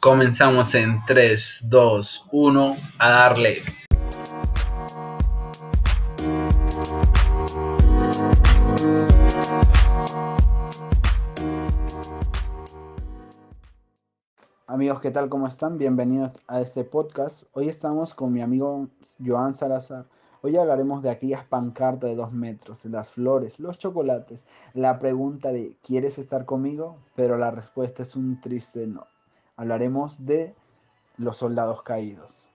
Comenzamos en 3, 2, 1, a darle. Amigos, ¿qué tal? ¿Cómo están? Bienvenidos a este podcast. Hoy estamos con mi amigo Joan Salazar. Hoy hablaremos de aquellas pancartas de dos metros, las flores, los chocolates, la pregunta de ¿quieres estar conmigo? Pero la respuesta es un triste no. Hablaremos de los soldados caídos.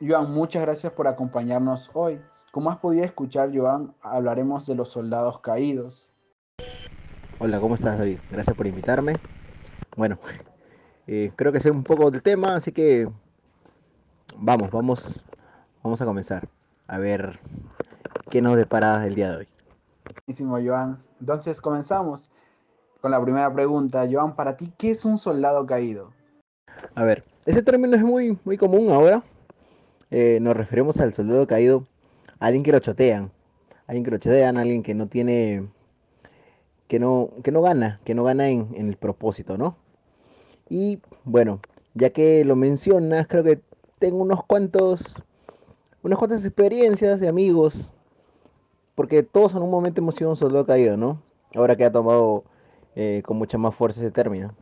Joan, muchas gracias por acompañarnos hoy. Como has podido escuchar, Joan, hablaremos de los soldados caídos. Hola, ¿cómo estás, David? Gracias por invitarme. Bueno, eh, creo que sé un poco del tema, así que vamos, vamos, vamos a comenzar a ver qué nos depara el día de hoy. Buenísimo, Joan. Entonces comenzamos con la primera pregunta. Joan, para ti, ¿qué es un soldado caído? A ver, ese término es muy, muy común ahora eh, nos referimos al soldado caído, a alguien que lo chotean, alguien que lo chotean, alguien que no tiene, que no, que no gana, que no gana en, el propósito, ¿no? Y bueno, ya que lo mencionas, creo que tengo unos cuantos, unas cuantas experiencias de amigos, porque todos en un momento hemos sido un soldado caído, ¿no? Ahora que ha tomado eh, con mucha más fuerza ese término.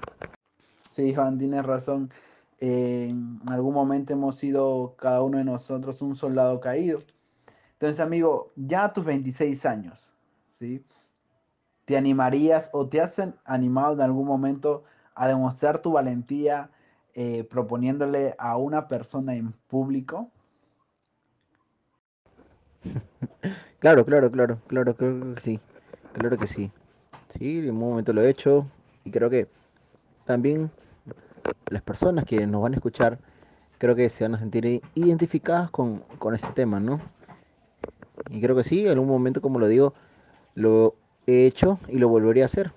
Sí, Juan, tienes razón en algún momento hemos sido cada uno de nosotros un soldado caído. Entonces, amigo, ya a tus 26 años, ¿sí? ¿Te animarías o te has animado en algún momento a demostrar tu valentía eh, proponiéndole a una persona en público? Claro, claro, claro, claro, creo que sí, claro que sí. Sí, en un momento lo he hecho y creo que también las personas que nos van a escuchar creo que se van a sentir identificadas con, este tema, ¿no? Y creo que sí, en algún momento, como lo digo, lo he hecho y lo volvería a hacer.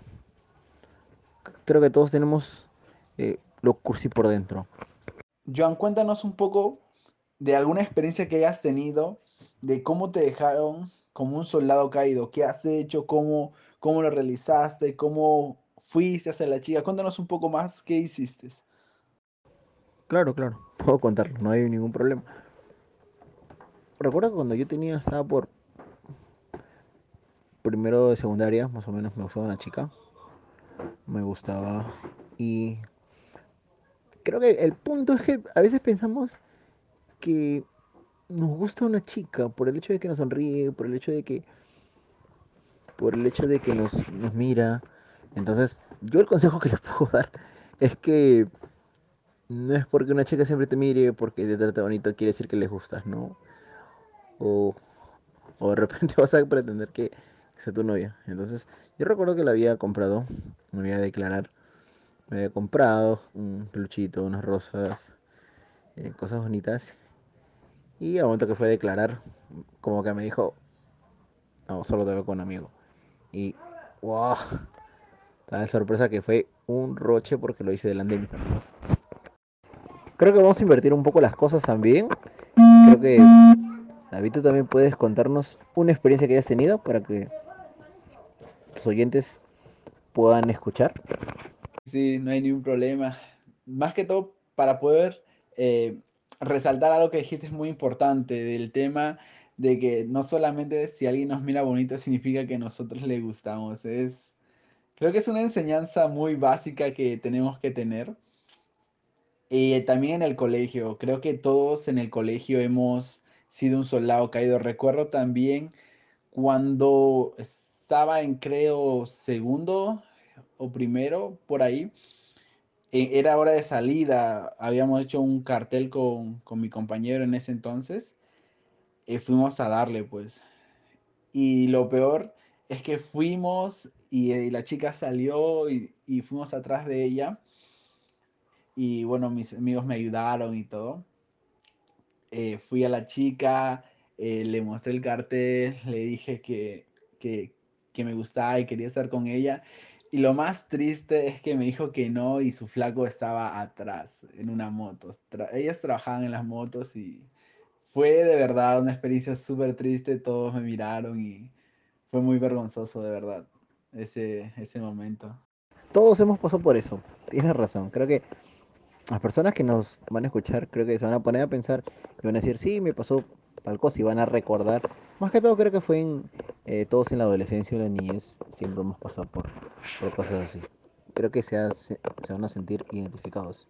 Creo que todos tenemos eh, lo cursi por dentro. Joan, cuéntanos un poco de alguna experiencia que hayas tenido, de cómo te dejaron como un soldado caído, qué has hecho, cómo, cómo lo realizaste, cómo fuiste hacia la chica. Cuéntanos un poco más qué hiciste. Claro, claro, puedo contarlo, no hay ningún problema. Recuerdo cuando yo tenía, estaba por primero de secundaria, más o menos me gustaba una chica. Me gustaba. Y creo que el punto es que a veces pensamos que nos gusta una chica por el hecho de que nos sonríe, por el hecho de que por el hecho de que nos, mira, entonces, yo el consejo que les puedo dar es que no es porque una chica siempre te mire, porque te trata bonito, quiere decir que le gustas, ¿no? O, o de repente vas a pretender que sea tu novia. Entonces, yo recuerdo que la había comprado, me voy a declarar, me había comprado un peluchito, unas rosas, eh, cosas bonitas. Y al momento que fue a declarar, como que me dijo, no, solo te veo con un amigo. Y, wow, la sorpresa que fue un roche porque lo hice delante de mis amigos. Creo que vamos a invertir un poco las cosas también. Creo que David, tú también puedes contarnos una experiencia que hayas tenido para que los oyentes puedan escuchar. Sí, no hay ningún problema. Más que todo para poder eh, resaltar algo que dijiste es muy importante del tema de que no solamente si alguien nos mira bonito significa que nosotros le gustamos. Es Creo que es una enseñanza muy básica que tenemos que tener. Y también en el colegio, creo que todos en el colegio hemos sido un soldado caído. Recuerdo también cuando estaba en, creo, segundo o primero, por ahí, era hora de salida. Habíamos hecho un cartel con, mi compañero en ese entonces. Eh, fuimos a darle, pues. Y lo peor es que fuimos y, eh, la chica salió y, fuimos atrás de ella. Y bueno, mis amigos me ayudaron y todo. Eh, fui a la chica, eh, le mostré el cartel, le dije que, que, que, me gustaba y quería estar con ella. Y lo más triste es que me dijo que no y su flaco estaba atrás en una moto. ellas trabajaban en las motos y fue de verdad una experiencia súper triste, todos me miraron y fue muy vergonzoso de verdad ese, ese momento. Todos hemos pasado por eso, tienes razón, creo que las personas que nos van a escuchar creo que se van a poner a pensar y van a decir, sí, me pasó tal cosa y van a recordar. Más que todo creo que fue en eh, todos en la adolescencia y la niñez, siempre hemos pasado por, por cosas así. Creo que se, hace- se van a sentir identificados.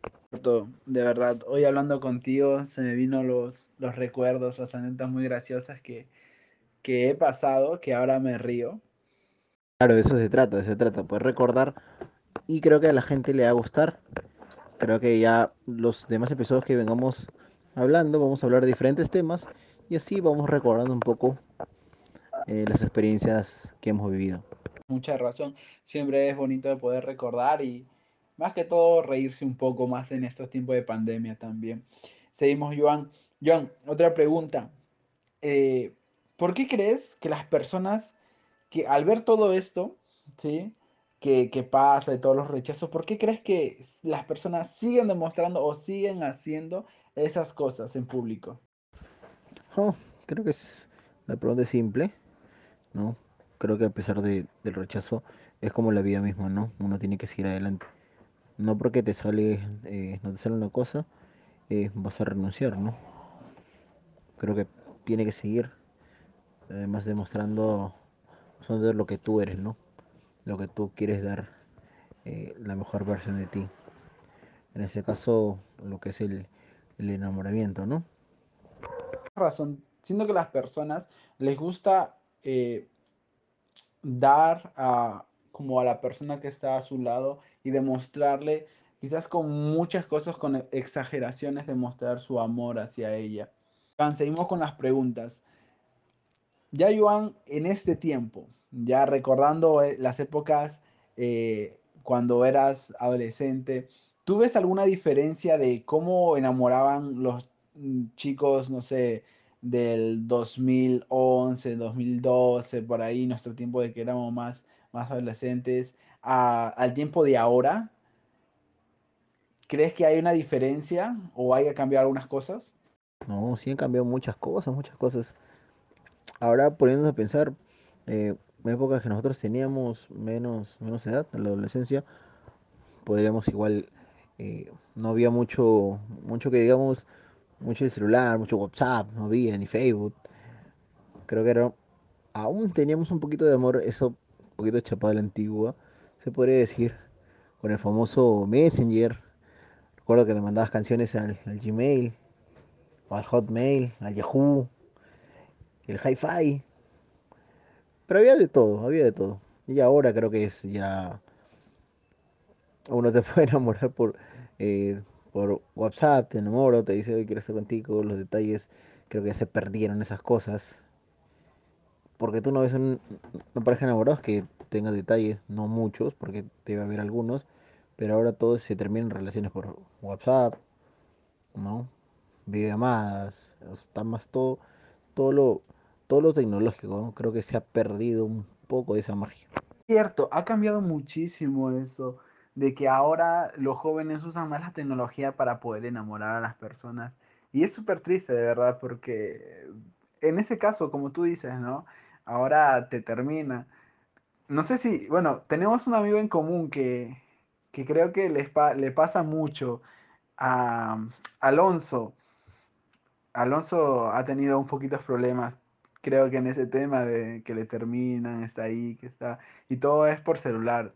De verdad, hoy hablando contigo se me vino los, los recuerdos, las anécdotas muy graciosas que, que he pasado, que ahora me río. Claro, de eso se trata, de eso se trata, poder recordar y creo que a la gente le va a gustar. Creo que ya los demás episodios que vengamos hablando, vamos a hablar de diferentes temas y así vamos recordando un poco eh, las experiencias que hemos vivido. Mucha razón, siempre es bonito de poder recordar y más que todo reírse un poco más en estos tiempos de pandemia también. Seguimos, Joan. Joan, otra pregunta. Eh, ¿por qué crees que las personas que al ver todo esto, ¿sí? Que, que pasa y todos los rechazos, ¿por qué crees que las personas siguen demostrando o siguen haciendo esas cosas en público? Oh, creo que es la pregunta es simple, ¿no? Creo que a pesar de- del rechazo es como la vida misma, ¿no? Uno tiene que seguir adelante. No porque te sale, eh, no te sale una cosa, eh, vas a renunciar, ¿no? Creo que tiene que seguir, además demostrando, mostrando lo que tú eres, ¿no? Lo que tú quieres dar, eh, la mejor versión de ti. En ese caso, lo que es el, el enamoramiento, ¿no? Razón, siento que las personas les gusta eh, dar a como a la persona que está a su lado y demostrarle, quizás con muchas cosas, con exageraciones, demostrar su amor hacia ella. Joan, seguimos con las preguntas. Ya, Joan, en este tiempo, ya recordando eh, las épocas eh, cuando eras adolescente, ¿tú ves alguna diferencia de cómo enamoraban los chicos, no sé, del 2011, 2012, por ahí, nuestro tiempo de que éramos más, más adolescentes, al tiempo de ahora? ¿Crees que hay una diferencia o haya cambiado algunas cosas? No, sí han cambiado muchas cosas, muchas cosas. Ahora poniéndonos a pensar, eh, en épocas que nosotros teníamos menos, menos edad, en la adolescencia, podríamos igual, eh, no había mucho, mucho que digamos, mucho el celular, mucho WhatsApp, no había ni Facebook. Creo que era, aún teníamos un poquito de amor, eso, un poquito chapado a la antigua, se podría decir, con el famoso Messenger. Recuerdo que le mandabas canciones al, Gmail, al Hotmail, al Yahoo, el Hi-Fi. Pero había de todo, había de todo. Y ahora creo que es ya. Uno te puede enamorar por, eh, por WhatsApp, te enamoro, te dice hoy quiero estar contigo, los detalles. Creo que ya se perdieron esas cosas. Porque tú no ves un- una pareja de enamorados que tenga detalles, no muchos, porque debe haber algunos. Pero ahora todos se terminan relaciones por WhatsApp, ¿no? Videollamadas, está más todo, todo lo, todo lo tecnológico, ¿no? Creo que se ha perdido un poco de esa magia. Cierto, ha cambiado muchísimo eso, de que ahora los jóvenes usan más la tecnología para poder enamorar a las personas. Y es súper triste, de verdad, porque en ese caso, como tú dices, ¿no? Ahora te termina. No sé si, bueno, tenemos un amigo en común que, que creo que pa- le pasa mucho a Alonso. Alonso ha tenido un poquitos problemas, creo que en ese tema de que le terminan, está ahí, que está, y todo es por celular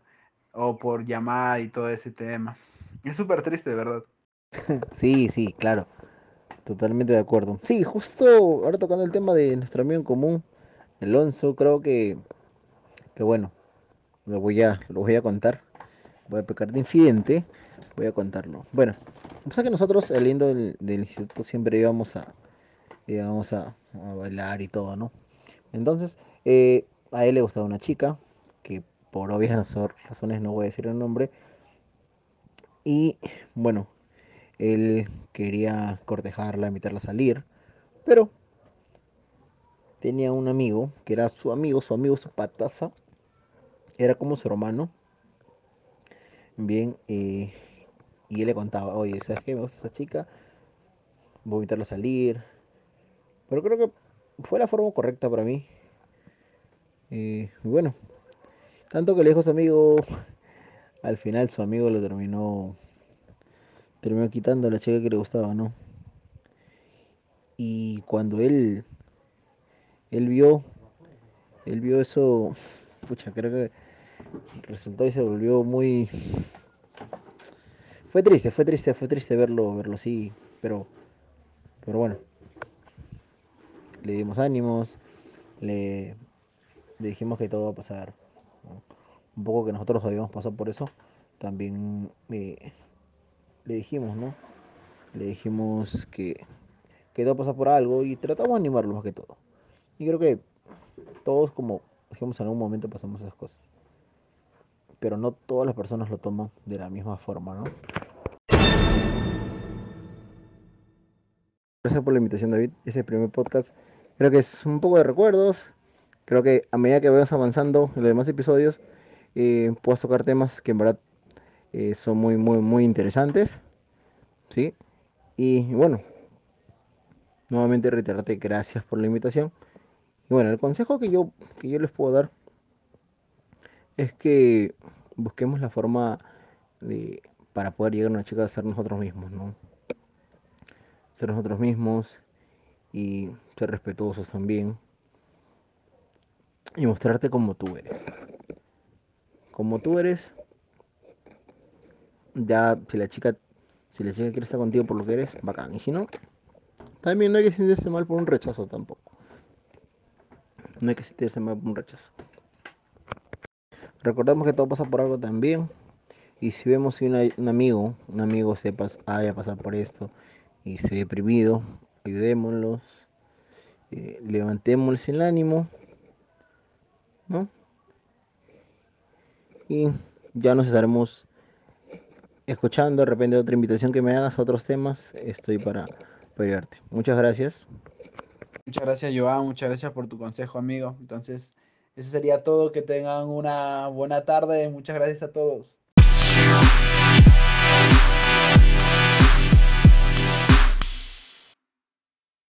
o por llamada y todo ese tema. Es súper triste, de verdad. Sí, sí, claro, totalmente de acuerdo. Sí, justo ahora tocando el tema de nuestro amigo en común, Alonso, creo que, que bueno, lo voy a, lo voy a contar. Voy a pecar de infidente, voy a contarlo. Bueno, pasa que nosotros saliendo del, del instituto siempre íbamos a, íbamos a, a bailar y todo, ¿no? Entonces, eh, a él le gustaba una chica, por obvias razo- razones no voy a decir el nombre, y bueno, él quería cortejarla, invitarla a salir, pero tenía un amigo, que era su amigo, su amigo, su pataza, era como su hermano, bien, eh, y él le contaba, oye, ¿sabes qué? Me gusta esta chica, voy a invitarla a salir, Pero creo que fue la forma correcta para mí. Eh, y bueno, tanto que le dijo su amigo, al final su amigo lo terminó, terminó quitando a la chica que le gustaba, ¿no? Y cuando él, él vio, él vio eso, pucha, creo que resultó y se volvió muy... Fue triste, fue triste, fue triste verlo, verlo así, pero, pero bueno, le dimos ánimos, le, le dijimos que todo va a pasar. Un poco que nosotros habíamos pasado por eso, también eh, le dijimos, ¿no? Le dijimos que, que todo pasa por algo y tratamos de animarlo más que todo. Y creo que todos como dijimos en algún momento pasamos esas cosas. Pero no todas las personas lo toman de la misma forma, ¿no? Gracias por la invitación, David. Ese primer podcast creo que es un poco de recuerdos. Creo que a medida que vayamos avanzando en los demás episodios, eh, puedo tocar temas que en verdad eh, son muy, muy, muy interesantes. ¿Sí? Y bueno, nuevamente reiterarte gracias por la invitación. Y bueno, el consejo que yo, que yo les puedo dar es que busquemos la forma de, para poder llegar a una chica a ser nosotros mismos, ¿no? Ser nosotros mismos y ser respetuosos también. Y mostrarte como tú eres. Como tú eres, ya si la chica, si la chica quiere estar contigo por lo que eres, bacán. Y si no, también no hay que sentirse mal por un rechazo tampoco. No hay que sentirse mal por un rechazo. Recordemos que todo pasa por algo también. Y si vemos que una- un amigo, un amigo se pas- haya pasado por esto y se deprimido, ayudémoslos, eh, levantémosles el ánimo, ¿no? Y ya nos estaremos escuchando. De repente otra invitación que me hagas a otros temas, estoy para apoyarte. Muchas gracias. Muchas gracias, Joan. Muchas gracias por tu consejo, amigo. Entonces, eso sería todo. Que tengan una buena tarde. Muchas gracias a todos.